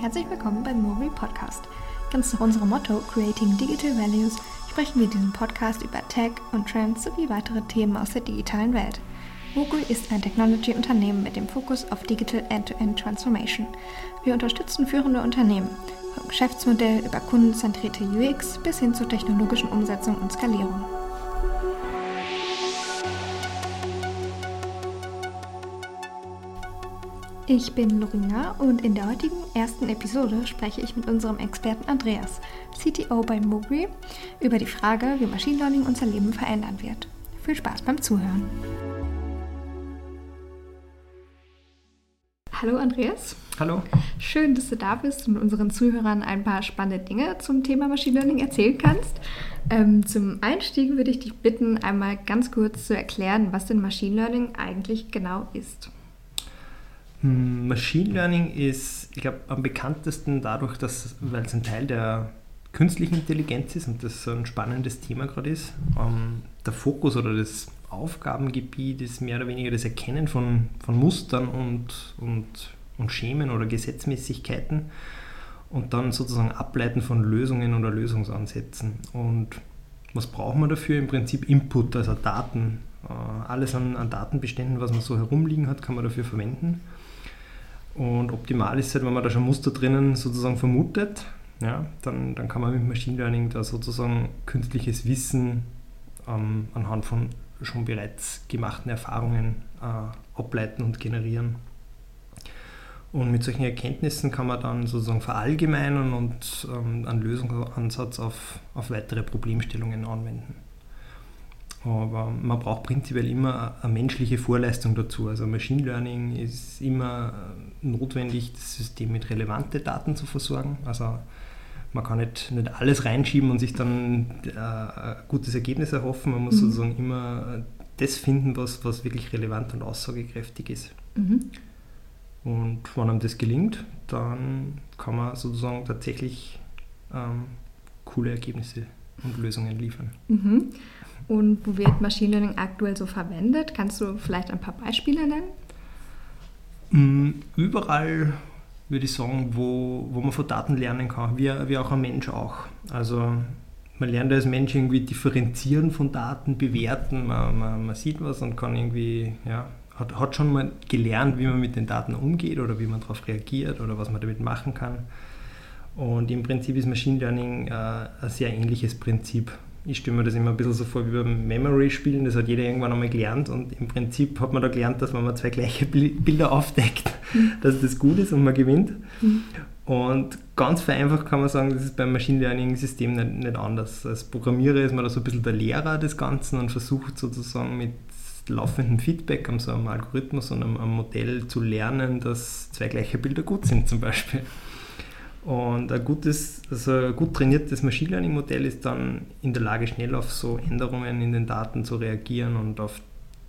Herzlich willkommen beim Movie Podcast. Ganz nach unserem Motto Creating Digital Values sprechen wir in diesem Podcast über Tech und Trends sowie weitere Themen aus der digitalen Welt. Mogul ist ein Technology-Unternehmen mit dem Fokus auf Digital End-to-End Transformation. Wir unterstützen führende Unternehmen, vom Geschäftsmodell über kundenzentrierte UX bis hin zur technologischen Umsetzung und Skalierung. Ich bin Lorina und in der heutigen ersten Episode spreche ich mit unserem Experten Andreas, CTO bei Mogri, über die Frage, wie Machine Learning unser Leben verändern wird. Viel Spaß beim Zuhören. Hallo Andreas. Hallo. Schön, dass du da bist und unseren Zuhörern ein paar spannende Dinge zum Thema Machine Learning erzählen kannst. Ähm, zum Einstieg würde ich dich bitten, einmal ganz kurz zu erklären, was denn Machine Learning eigentlich genau ist. Hm, Machine Learning ist, ich glaube, am bekanntesten dadurch, dass, weil es ein Teil der künstlichen Intelligenz ist und das so ein spannendes Thema gerade ist. Ähm, der Fokus oder das Aufgabengebiet ist mehr oder weniger das Erkennen von, von Mustern und, und, und Schemen oder Gesetzmäßigkeiten und dann sozusagen Ableiten von Lösungen oder Lösungsansätzen. Und was braucht man dafür? Im Prinzip Input, also Daten. Äh, alles an, an Datenbeständen, was man so herumliegen hat, kann man dafür verwenden. Und optimal ist halt, wenn man da schon Muster drinnen sozusagen vermutet, ja, dann, dann kann man mit Machine Learning da sozusagen künstliches Wissen ähm, anhand von schon bereits gemachten Erfahrungen äh, ableiten und generieren. Und mit solchen Erkenntnissen kann man dann sozusagen verallgemeinern und ähm, einen Lösungsansatz auf, auf weitere Problemstellungen anwenden. Aber man braucht prinzipiell immer eine menschliche Vorleistung dazu. Also Machine Learning ist immer notwendig, das System mit relevanten Daten zu versorgen. Also man kann nicht, nicht alles reinschieben und sich dann äh, ein gutes Ergebnis erhoffen. Man muss mhm. sozusagen immer das finden, was, was wirklich relevant und aussagekräftig ist. Mhm. Und wenn einem das gelingt, dann kann man sozusagen tatsächlich ähm, coole Ergebnisse und Lösungen liefern. Mhm. Und wo wird Machine Learning aktuell so verwendet? Kannst du vielleicht ein paar Beispiele nennen? Mm, überall würde ich sagen, wo, wo man von Daten lernen kann, wie, wie auch ein Mensch auch. Also man lernt als Mensch irgendwie differenzieren von Daten, bewerten, man, man, man sieht was und kann irgendwie, ja, hat, hat schon mal gelernt, wie man mit den Daten umgeht oder wie man darauf reagiert oder was man damit machen kann. Und im Prinzip ist Machine Learning äh, ein sehr ähnliches Prinzip ich stelle mir das immer ein bisschen so vor wie beim Memory-Spielen, das hat jeder irgendwann einmal gelernt und im Prinzip hat man da gelernt, dass wenn man zwei gleiche Bilder aufdeckt, mhm. dass das gut ist und man gewinnt. Mhm. Und ganz vereinfacht kann man sagen, das ist beim Machine Learning-System nicht, nicht, anders. Als Programmierer ist man da so ein bisschen der Lehrer des Ganzen und versucht sozusagen mit laufendem Feedback an so einem Algorithmus und einem, einem Modell zu lernen, dass zwei gleiche Bilder gut sind zum Beispiel. Und ein gutes, also ein gut trainiertes Machine Learning Modell ist dann in der Lage, schnell auf so Änderungen in den Daten zu reagieren und auf,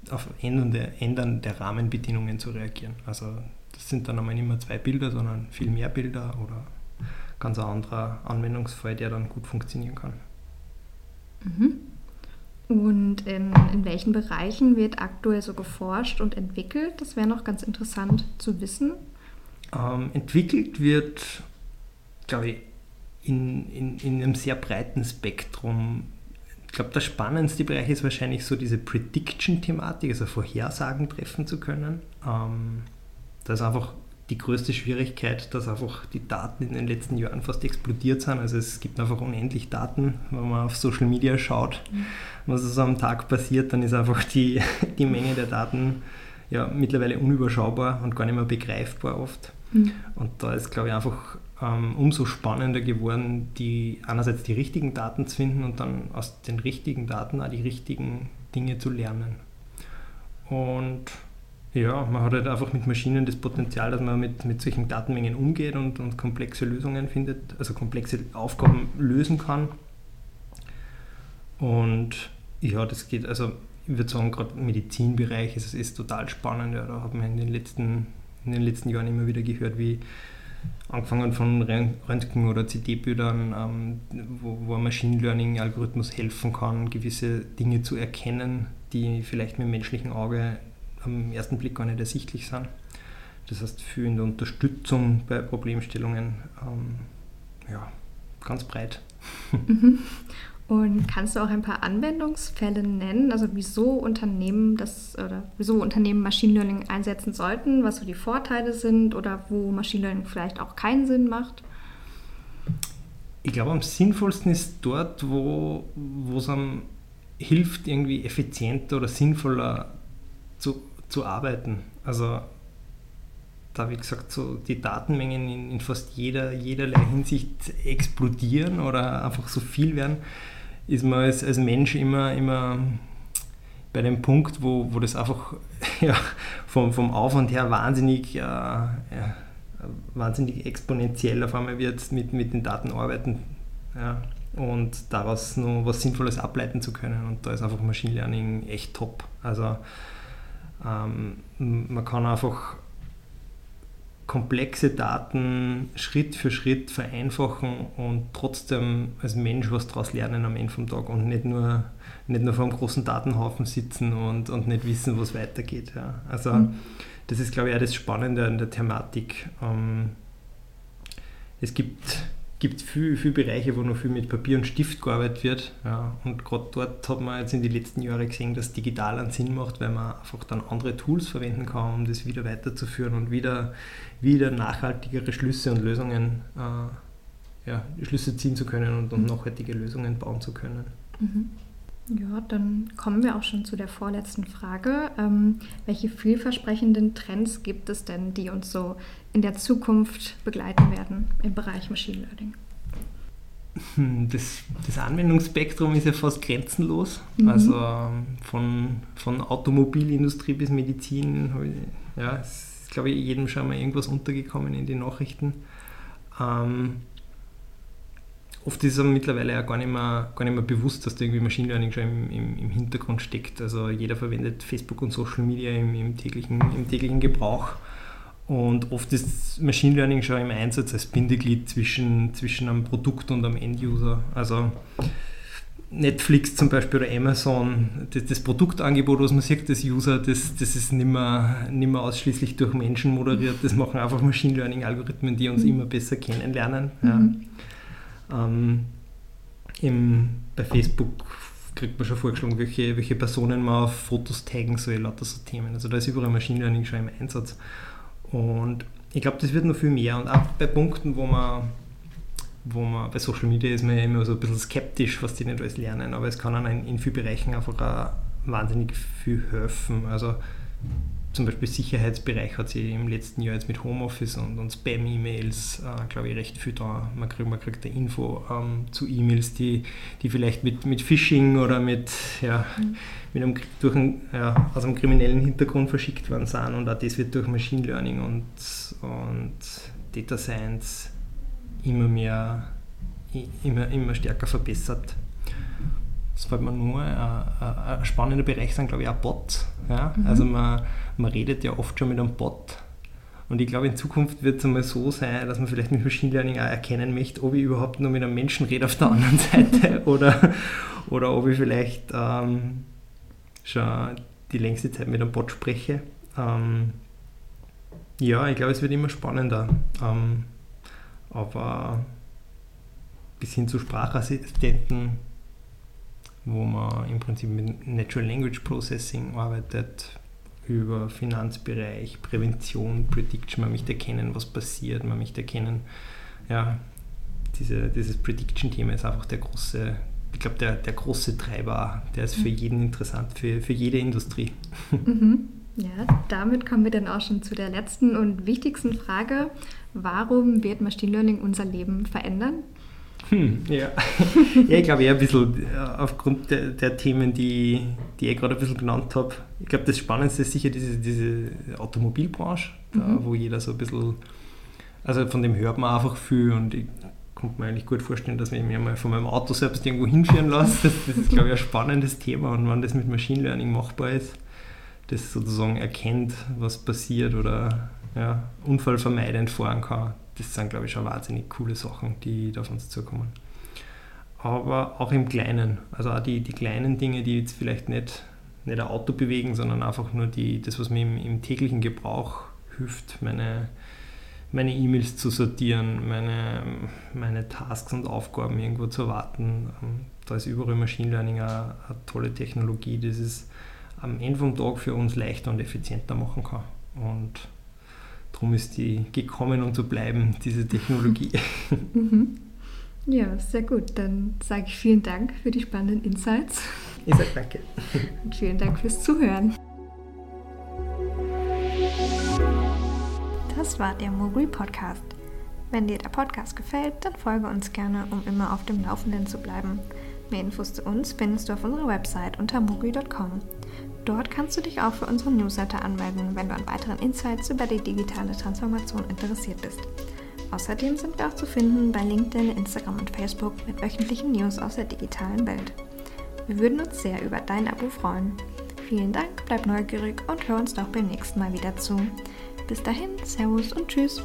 auf Ändern, der, Ändern der Rahmenbedingungen zu reagieren. Also das sind dann einmal nicht mehr zwei Bilder, sondern viel mehr Bilder oder ganz ein anderer Anwendungsfall, der dann gut funktionieren kann. Mhm. Und in, in welchen Bereichen wird aktuell so geforscht und entwickelt? Das wäre noch ganz interessant zu wissen. Ähm, entwickelt wird glaube ich, in, in, in einem sehr breiten Spektrum. Ich glaube, der spannendste Bereich ist wahrscheinlich so diese Prediction-Thematik, also Vorhersagen treffen zu können. Ähm, das ist einfach die größte Schwierigkeit, dass einfach die Daten in den letzten Jahren fast explodiert sind. Also es gibt einfach unendlich Daten, wenn man auf Social Media schaut, mhm. was so am Tag passiert, dann ist einfach die, die Menge der Daten ja mittlerweile unüberschaubar und gar nicht mehr begreifbar oft. Mhm. Und da ist, glaube ich, einfach umso spannender geworden, die einerseits die richtigen Daten zu finden und dann aus den richtigen Daten auch die richtigen Dinge zu lernen. Und ja, man hat halt einfach mit Maschinen das Potenzial, dass man mit, mit solchen Datenmengen umgeht und, und komplexe Lösungen findet, also komplexe Aufgaben lösen kann. Und ja, das geht, also ich würde sagen, gerade im Medizinbereich ist es total spannend. Ja, da hat man in den letzten, in den letzten Jahren immer wieder gehört, wie, angefangen von Röntgen- oder CT-Bildern, ähm, wo, wo ein Machine Learning-Algorithmus helfen kann, gewisse Dinge zu erkennen, die vielleicht mit dem menschlichen Auge am ersten Blick gar nicht ersichtlich sind. Das heißt, für in der Unterstützung bei Problemstellungen, ähm, ja, ganz breit. Mhm. Und kannst du auch ein paar Anwendungsfälle nennen, also wieso Unternehmen das oder wieso Unternehmen Machine Learning einsetzen sollten, was so die Vorteile sind oder wo Machine Learning vielleicht auch keinen Sinn macht? Ich glaube, am sinnvollsten ist dort, wo es am hilft, irgendwie effizienter oder sinnvoller zu, zu arbeiten. Also da, wie gesagt, so die Datenmengen in, in fast jeder, jederlei Hinsicht explodieren oder einfach so viel werden ist man als, als Mensch immer, immer bei dem Punkt, wo, wo das einfach ja, vom, vom Aufwand her wahnsinnig, äh, ja, wahnsinnig exponentiell auf einmal wird, mit, mit den Daten arbeiten ja, und daraus noch was Sinnvolles ableiten zu können. Und da ist einfach Machine Learning echt top. Also ähm, man kann einfach komplexe Daten Schritt für Schritt vereinfachen und trotzdem als Mensch was daraus lernen am Ende vom Tag und nicht nur, nicht nur vor einem großen Datenhaufen sitzen und, und nicht wissen, wo es weitergeht. Ja. Also mhm. das ist, glaube ich, auch das Spannende an der Thematik. Ähm, es gibt gibt viele viel Bereiche, wo noch viel mit Papier und Stift gearbeitet wird. Ja, und gerade dort hat man jetzt in den letzten Jahren gesehen, dass digital einen Sinn macht, weil man einfach dann andere Tools verwenden kann, um das wieder weiterzuführen und wieder, wieder nachhaltigere Schlüsse und Lösungen, äh, ja, Schlüsse ziehen zu können und, und nachhaltige Lösungen bauen zu können. Mhm. Ja, dann kommen wir auch schon zu der vorletzten Frage. Ähm, welche vielversprechenden Trends gibt es denn, die uns so in der Zukunft begleiten werden im Bereich Machine Learning? Hm, das, das Anwendungsspektrum ist ja fast grenzenlos. Mhm. Also ähm, von, von Automobilindustrie bis Medizin, ja, ist, glaube ich, jedem schon mal irgendwas untergekommen in den Nachrichten. Ähm, oft ist es mittlerweile ja gar nicht, mehr, gar nicht mehr bewusst, dass da irgendwie Machine Learning schon im, im, im Hintergrund steckt. Also jeder verwendet Facebook und Social Media im, im, täglichen, im täglichen Gebrauch. Und oft ist Machine Learning schon im Einsatz als Bindeglied zwischen, zwischen einem Produkt und einem Enduser. Also Netflix zum Beispiel oder Amazon, das, das, Produktangebot, was man sieht, das User, das, das ist nicht mehr, nicht mehr ausschließlich durch Menschen moderiert. Das machen einfach Machine Learning-Algorithmen, die uns mhm. immer besser kennenlernen. Mhm. Ja. Ähm, im, bei Facebook kriegt man schon vorgeschlagen, welche, welche Personen man auf Fotos taggen soll, lauter so Themen. Also da ist überall Machine Learning schon im Einsatz. Und ich glaube, das wird noch viel mehr. Und auch bei Punkten, wo man, wo man bei Social Media ist man ja immer so ein bisschen skeptisch, was die nicht alles lernen, aber es kann einem in, vielen Bereichen einfach wahnsinnig viel helfen. Also zum Beispiel Sicherheitsbereich hat sich im letzten Jahr jetzt mit Homeoffice und, und Spam-E-Mails, äh, glaube ich, recht viel da. Man kriegt, man kriegt da Info ähm, zu E-Mails, die, die vielleicht mit, mit Phishing oder mit, ja, mhm. mit einem, durch ein, ja, aus einem kriminellen Hintergrund verschickt worden sind. Und auch das wird durch Machine Learning und, und Data Science immer mehr, immer, immer stärker verbessert das fällt mir nur, ein, ein, ein spannender Bereich sind, glaube ich, auch Bots. Ja? Mhm. Also man, man redet ja oft schon mit einem Bot. Und ich glaube, in Zukunft wird es einmal so sein, dass man vielleicht mit Machine Learning auch erkennen möchte, ob ich überhaupt nur mit einem Menschen rede auf der anderen Seite oder, oder ob ich vielleicht ähm, schon die längste Zeit mit einem Bot spreche. Ähm, ja, ich glaube, es wird immer spannender. Ähm, aber bis hin zu Sprachassistenten wo man im Prinzip mit Natural Language Processing arbeitet, über Finanzbereich, Prävention, Prediction, man möchte erkennen, was passiert, man möchte erkennen, ja, diese, dieses Prediction-Thema ist einfach der große, ich glaube, der, der große Treiber, der ist für mhm. jeden interessant, für, für jede Industrie. Mhm. Ja, damit kommen wir dann auch schon zu der letzten und wichtigsten Frage. Warum wird Machine Learning unser Leben verändern? Hm, ja. ja, ich glaube eher ein bisschen äh, aufgrund der, der, Themen, die, die ich gerade ein bisschen genannt habe. Ich glaube, das Spannendste ist sicher diese, diese Automobilbranche, mhm. da, wo jeder so ein bisschen, also von dem hört man einfach viel und ich konnte mir eigentlich gut vorstellen, dass ich mir mal von meinem Auto selbst irgendwo hinführen lasse. Das, das ist, glaube ich, ein spannendes Thema und wenn das mit Machine Learning machbar ist, das sozusagen erkennt, was passiert oder ja, unfallvermeidend fahren kann, das sind, glaube ich, schon wahnsinnig coole Sachen, die da auf uns zukommen. Aber auch im Kleinen, also auch die, die kleinen Dinge, die jetzt vielleicht nicht, nicht ein Auto bewegen, sondern einfach nur die, das, was man im, im täglichen Gebrauch hilft, meine meine E-Mails zu sortieren, meine, meine Tasks und Aufgaben irgendwo zu erwarten. Ähm, da ist überall Machine Learning eine, eine tolle Technologie, die es am Ende vom Tag für uns leichter und effizienter machen kann. Und darum ist die gekommen, um zu bleiben, diese Technologie. Mhm. Ja, sehr gut. Dann sage ich vielen Dank für die spannenden Insights. Ich sage danke. Und vielen Dank fürs Zuhören. Das war der Mogul Podcast. Wenn dir der Podcast gefällt, dann folge uns gerne, um immer auf dem Laufenden zu bleiben. Mehr Infos zu uns findest du auf unserer Website unter mogul.com. Dort kannst du dich auch für unseren Newsletter anmelden, wenn du an weiteren Insights über die digitale Transformation interessiert bist. Außerdem sind wir auch zu finden bei LinkedIn, Instagram und Facebook mit wöchentlichen News aus der digitalen Welt. Wir würden uns sehr über dein Abo freuen. Vielen Dank, bleib neugierig und hör uns doch beim nächsten Mal wieder zu. Bis dahin, Servus und Tschüss.